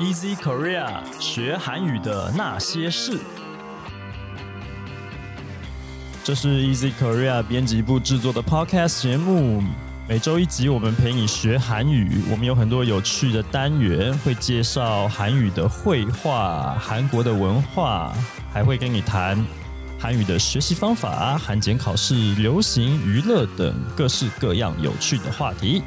Easy Korea 学韩语的那些事，这是 Easy Korea 编辑部制作的 Podcast 节目。每周一集，我们陪你学韩语。我们有很多有趣的单元，会介绍韩语的绘画、韩国的文化，还会跟你谈韩语的学习方法、韩检考试、流行娱乐等各式各样有趣的话题。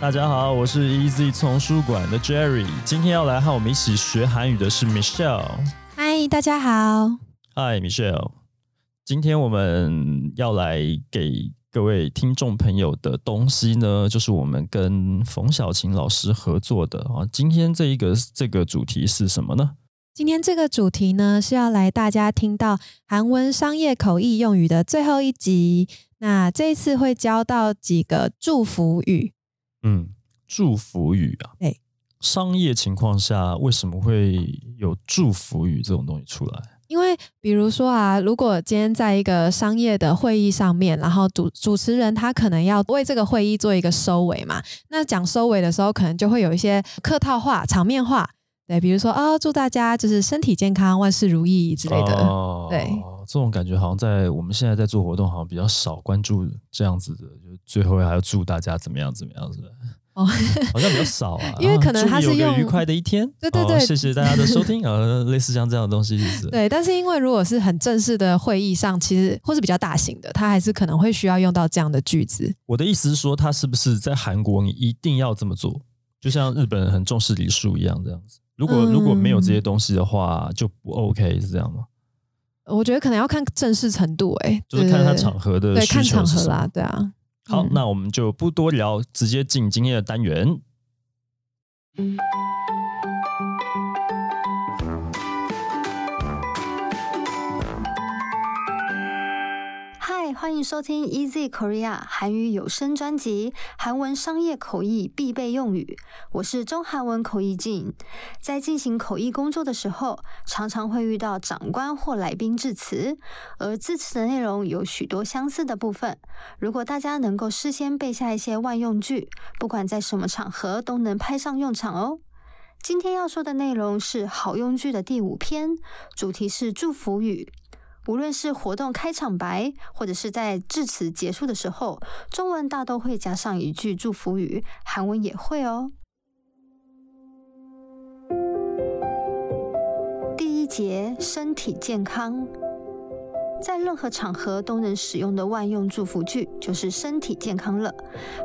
大家好，我是 Easy 丛书馆的 Jerry。今天要来和我们一起学韩语的是 Michelle。嗨，大家好。Hi Michelle。今天我们要来给各位听众朋友的东西呢，就是我们跟冯小琴老师合作的啊。今天这一个这个主题是什么呢？今天这个主题呢，是要来大家听到韩文商业口译用语的最后一集。那这一次会教到几个祝福语。嗯，祝福语啊，对，商业情况下为什么会有祝福语这种东西出来？因为比如说啊，如果今天在一个商业的会议上面，然后主主持人他可能要为这个会议做一个收尾嘛，那讲收尾的时候，可能就会有一些客套话、场面话，对，比如说啊，祝大家就是身体健康、万事如意之类的，对，这种感觉好像在我们现在在做活动，好像比较少关注这样子的，就最后还要祝大家怎么样怎么样，是吧？哦，好像比较少啊，因为可能他是用愉快的一天，对对对，谢谢大家的收听，呃，类似像这样的东西是。对，但是因为如果是很正式的会议上，其实或是比较大型的，他还是可能会需要用到这样的句子。我的意思是说，他是不是在韩国你一定要这么做？就像日本人很重视礼数一样，这样子。如果如果没有这些东西的话，就不 OK，是这样吗？我觉得可能要看正式程度，哎，就是看他场合的，对，看场合啦，对啊。好，那我们就不多聊，直接进今天的单元。嗨，欢迎收听 Easy Korea 韩语有声专辑，韩文商业口译必备用语。我是中韩文口译静，在进行口译工作的时候，常常会遇到长官或来宾致辞，而致辞的内容有许多相似的部分。如果大家能够事先背下一些万用句，不管在什么场合都能派上用场哦。今天要说的内容是好用句的第五篇，主题是祝福语。无论是活动开场白，或者是在致辞结束的时候，中文大都会加上一句祝福语，韩文也会哦。第一节，身体健康。在任何场合都能使用的万用祝福句就是“身体健康了”。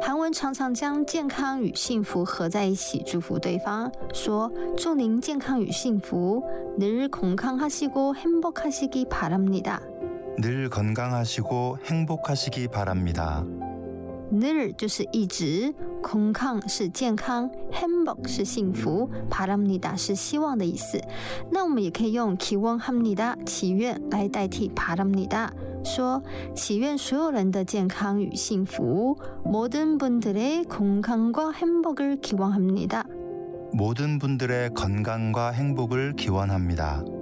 韩文常常将健康与幸福合在一起，祝福对方，说：“祝您健康与幸福，늘건강하시고행복하시기바랍니다。”늘건강하시고행복하시기바랍니다。 늘就是一直，空康是健康，hamburg 是幸福，帕拉姆尼达是希望的意思。那我们也可以用祈望哈姆尼达祈愿来代替帕拉姆尼达，说祈愿所有人的健康与幸福。모든분들의건강과행복을기원합니다 모든분들의건강과행복을기원합니다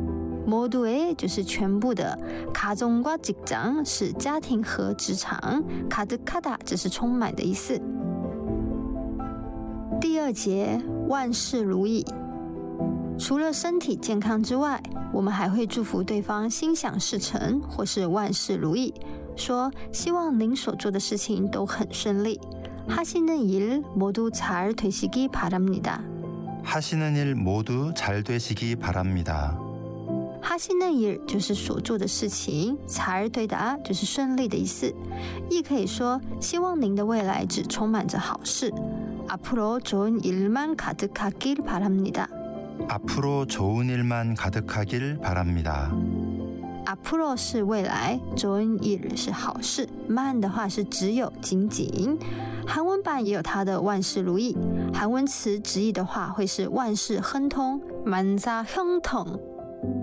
모두의就是全部的，가정과직장是家庭和职场，가득하다这是充满的意思。第二节，万事如意。除了身体健康之外，我们还会祝福对方心想事成或是万事如意，说希望您所做的事情都很顺利。하시는일모두잘되시기바랍니다 하시는일모두잘되시기바랍니다 哈西内尔就是所做的事情，查尔对答就是顺利的意思，亦可以说希望您的未来只充满着好事。앞으로좋은일만가득하길바랍니다 앞으로좋은일만가득하길바랍니다 앞으로是未来，좋은일是好事，만的话是只有仅仅。韩文版也有它的万事如意，韩文词直译的话会是万事亨通，만사형 통。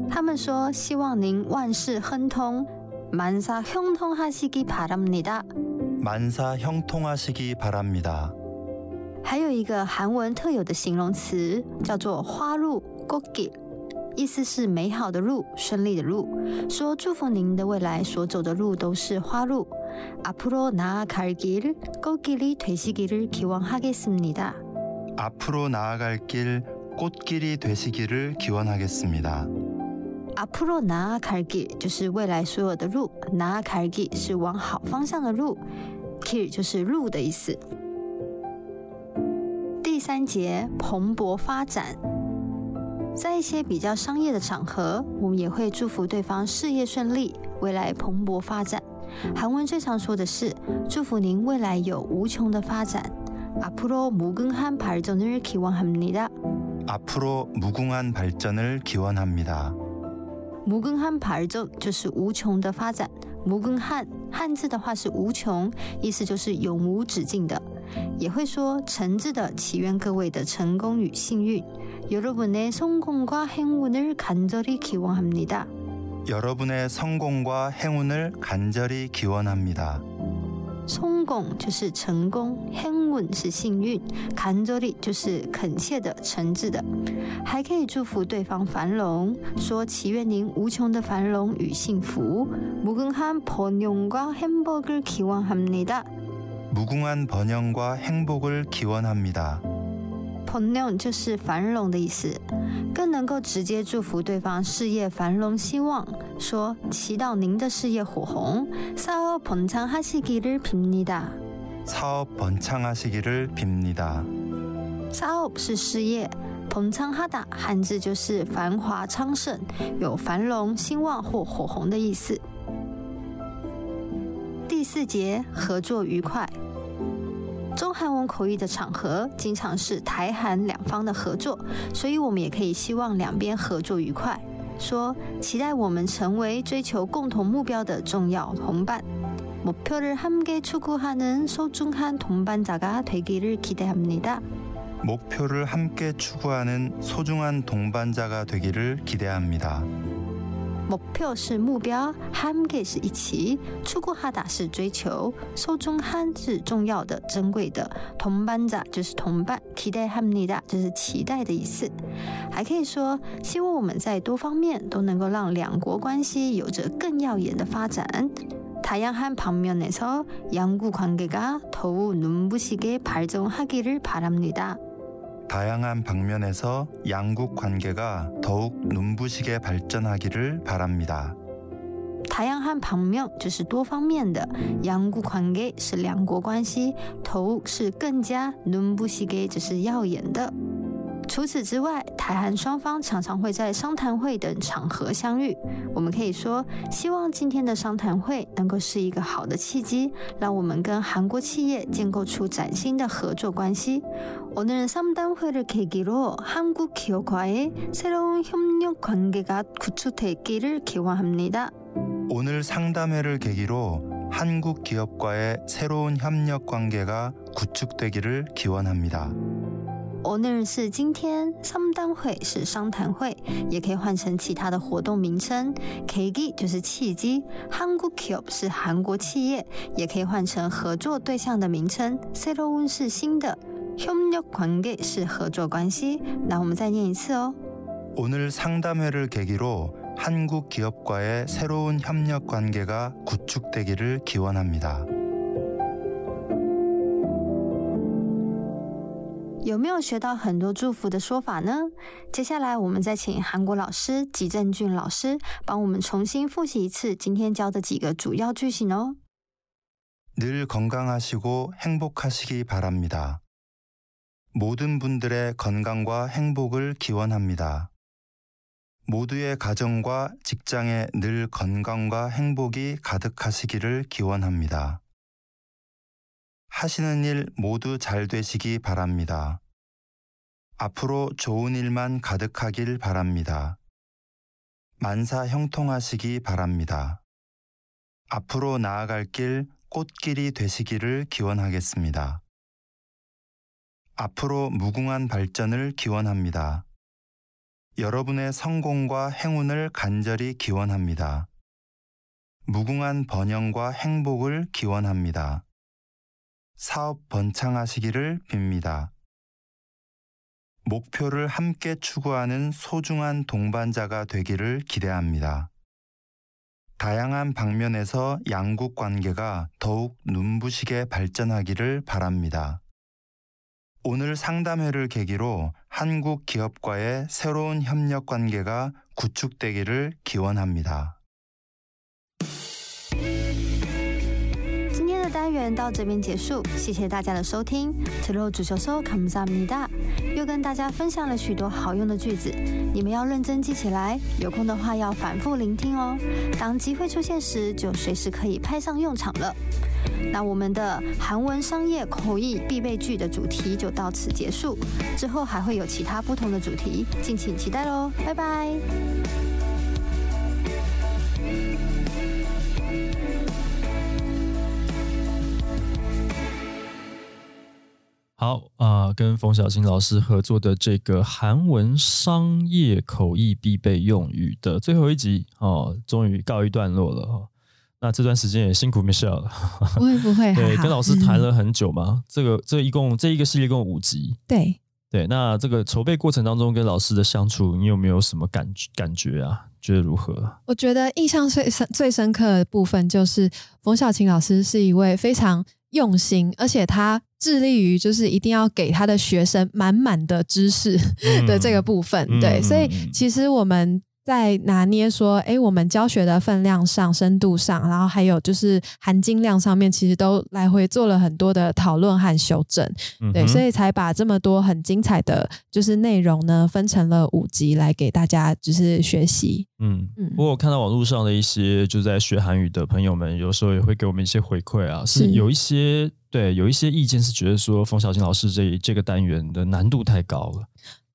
他们说希望您万事亨通，만사형통하시기바랍니다。 만사형통하시기바랍니다。 还有一个韩文特有的形容词叫做花路 “gogi”，意思是美好的路、顺利的路。说祝福您的未来所走的路都是花路。앞으로나아갈길꽃길이되시기를기원하겠습니다 앞으로나아갈길 꽃길이 되시기를 기원하겠습니다. 앞으로 나아갈 길 就是未来所有的路，나아갈 길是往好方向的路，길就是路的意思。第三节蓬勃发展，在一些比较商业的场合，我们也会祝福对方事业顺利，未来蓬勃发展。韩文最常说的是祝福您未来有无穷的发展。앞으로무궁한발전을기원합니다 앞으로 무궁한 발전을 기원합니다. 무궁한 발전 就是无穷的发展。 무궁한 汉字的话是无穷，意思就是永无止境的，也会说诚挚的祈愿各位的成功与幸运。여러분의성공과행운을간절히기원합니다 여러분의 성공과 행운을 간절히 기원합니다. 成功就是成功，hen 稳是幸运，kanjori 就是恳切的、诚挚的，还可以祝福对方繁荣，说祈愿您无穷的繁荣与幸福。무궁한번영과행복을기원합니 다。 무궁한번영과행복을기원합니 다。 번영就是繁荣的意思，更能够直接祝福对方事业繁荣希望，说祈祷您的事业火红。사업번창하시기를빕니 다。 사업번창하시기를빕니 다。 사업是事业，번창하다汉字就是繁华昌盛，有繁荣兴旺或火红的意思。第四节合作愉快。 中韩文口译的场合，经常是台韩两方的合作，所以我们也可以希望两边合作愉快。说期待我们成为追求共同目标的重要同伴。목표를함께추구하는소중한동반자가되기를기대합니다 목표를함께추구하는소중한동반자가되기를기대합니다 目标是目标，함께是一起，出国哈达是追求，소중한是重要的、珍贵的，同班자就是同伴，期待합니다就是期待的意思。还可以说，希望我们在多方面都能够让两国关系有着更耀眼的发展。다양한방면에서양국관계가더욱눈부시게발전하기를바랍니다 다양한 방면에서 양국 관계가 더욱 눈부시게 발전하기를 바랍니다. 다양한 방면 就是多方面的，양국关系是两国关系，더욱是更加 눈부시게 就是耀眼的。 除此之外，台韩双方常常会在商谈会等场合相遇。我们可以说，希望今天的商谈会能够是一个好的契机，让我们跟韩国企业建构出崭新的合作关系。오늘상담회를계기로한국기업과의새로운협력관계가구축되기를기원합니다 오늘상담회를계기로한국기업과의새로운협력관계가구축되기를기원합니다 Honor 是今天商谈会是商谈会，也可以换成其他的活动名称。Kgi 就是契机，韩国 Kyo 是韩国企业，也可以换成合作对象的名称。Seroun 是新的，협력관계是合作关系。那我们再念一次哦。오늘상담회를계기로한국기업과의새로운협력관계가구축되기를기원합니다 有没有学到很多祝福的说法呢？接下来我们再请韩国老师吉正俊老师帮我们重新复习一次今天教的几个主要句型哦。늘건강하시고행복하시기바랍니다 모든분들의건강과행복을기원합니다 모두의가정과직장에늘건강과행복이가득하시기를기원합니다 하시는 일 모두 잘 되시기 바랍니다. 앞으로 좋은 일만 가득하길 바랍니다. 만사 형통하시기 바랍니다. 앞으로 나아갈 길 꽃길이 되시기를 기원하겠습니다. 앞으로 무궁한 발전을 기원합니다. 여러분의 성공과 행운을 간절히 기원합니다. 무궁한 번영과 행복을 기원합니다. 사업 번창하시기를 빕니다. 목표를 함께 추구하는 소중한 동반자가 되기를 기대합니다. 다양한 방면에서 양국 관계가 더욱 눈부시게 발전하기를 바랍니다. 오늘 상담회를 계기로 한국 기업과의 새로운 협력 관계가 구축되기를 기원합니다. 单元到这边结束，谢谢大家的收听。此路主修收，come z a m 又跟大家分享了许多好用的句子，你们要认真记起来，有空的话要反复聆听哦。当机会出现时，就随时可以派上用场了。那我们的韩文商业口译必备剧的主题就到此结束，之后还会有其他不同的主题，敬请期待喽，拜拜。好啊、跟冯小青老师合作的这个韩文商业口译必备用语的最后一集哦，终于告一段落了。那这段时间也辛苦 Michelle 了，不会不会，对，跟老师谈了很久嘛。这个这一共这一个系列共五集，对。对。那这个筹备过程当中跟老师的相处，你有没有什么感感觉啊？觉得如何？我觉得印象最深最深刻的部分就是冯小琴老师是一位非常用心，而且他致力于就是一定要给他的学生满满的知识的这个部分。嗯对，嗯所以嗯其实我们。在拿捏说，哎，我们教学的分量上、深度上，然后还有就是含金量上面，其实都来回做了很多的讨论和修正。对，所以才把这么多很精彩的就是内容呢，分成了五集来给大家就是学习。嗯嗯不过我看到网络上的一些就在学韩语的朋友们，有时候也会给我们一些回馈啊，是是有一些对有一些意见是觉得说冯小青老师这这个单元的难度太高了。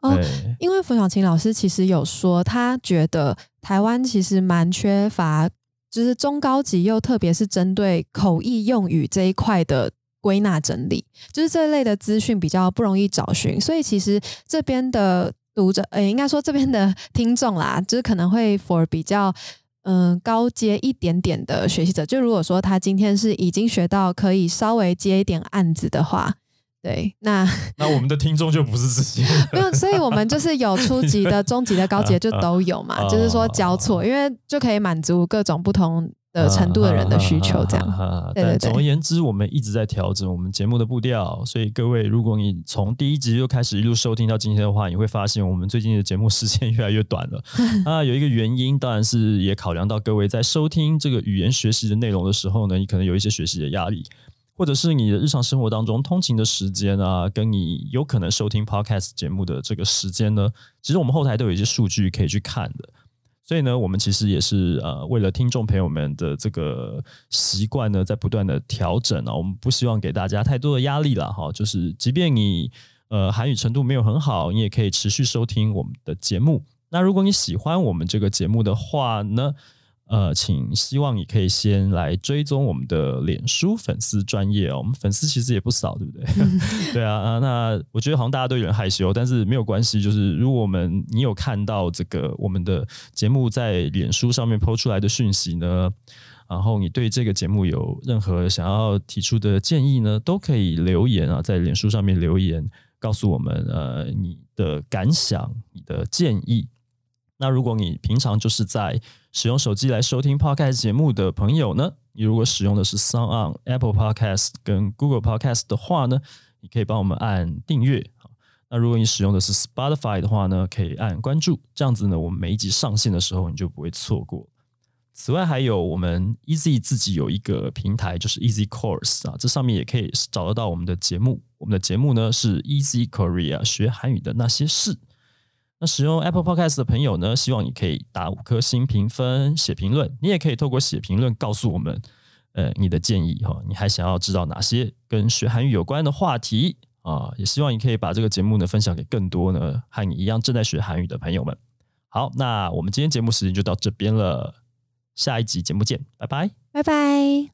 哦对，因为冯小琴老师其实有说，他觉得台湾其实蛮缺乏，就是中高级又特别是针对口译用语这一块的归纳整理，就是这类的资讯比较不容易找寻，所以其实这边的读者，呃，应该说这边的听众啦，就是可能会 for 比较。嗯，高阶一点点的学习者，就如果说他今天是已经学到可以稍微接一点案子的话，对，那 那我们的听众就不是这些人，没有，所以我们就是有初级的、中级的、高级的，就都有嘛，哦 就是说交错，因为就可以满足各种不同的程度的人的需求，这样。样对对对但总而言之，我们一直在调整我们节目的步调，所以各位，如果你从第一集就开始一路收听到今天的话，你会发现我们最近的节目时间越来越短了。啊，有一个原因，当然是也考量到各位在收听这个语言学习的内容的时候呢，你可能有一些学习的压力。或者是你的日常生活当中通勤的时间啊，跟你有可能收听 podcast 节目的这个时间呢，其实我们后台都有一些数据可以去看的。所以呢，我们其实也是呃，为了听众朋友们的这个习惯呢，在不断的调整啊。我们不希望给大家太多的压力了哈。就是即便你呃韩语程度没有很好，你也可以持续收听我们的节目。那如果你喜欢我们这个节目的话呢，呃，请希望你可以先来追踪我们的脸书粉丝专业哦。我们粉丝其实也不少，对不对？对啊，啊那我觉得好像大家都有点害羞，但是没有关系。就是如果我们你有看到这个我们的节目在脸书上面抛出来的讯息呢，然后你对这个节目有任何想要提出的建议呢，都可以留言啊，在脸书上面留言告诉我们呃你的感想、你的建议。那如果你平常就是在使用手机来收听 Podcast 节目的朋友呢，你如果使用的是 Sound On、Apple Podcast 跟 Google Podcast 的话呢，你可以帮我们按订阅。那如果你使用的是 Spotify 的话呢，可以按关注，这样子呢，我们每一集上线的时候你就不会错过。此外，还有我们 Easy 自己有一个平台，就是 Easy Course 啊，这上面也可以找得到我们的节目。我们的节目呢是 Easy Korea 学韩语的那些事。那使用 Apple Podcast 的朋友呢，希望你可以打五颗星评分、写评论。你也可以透过写评论告诉我们，呃，你的建议哈，你还想要知道哪些跟学韩语有关的话题啊？也希望你可以把这个节目呢分享给更多呢和你一样正在学韩语的朋友们。好，那我们今天节目时间就到这边了，下一集节目见，拜拜。拜拜。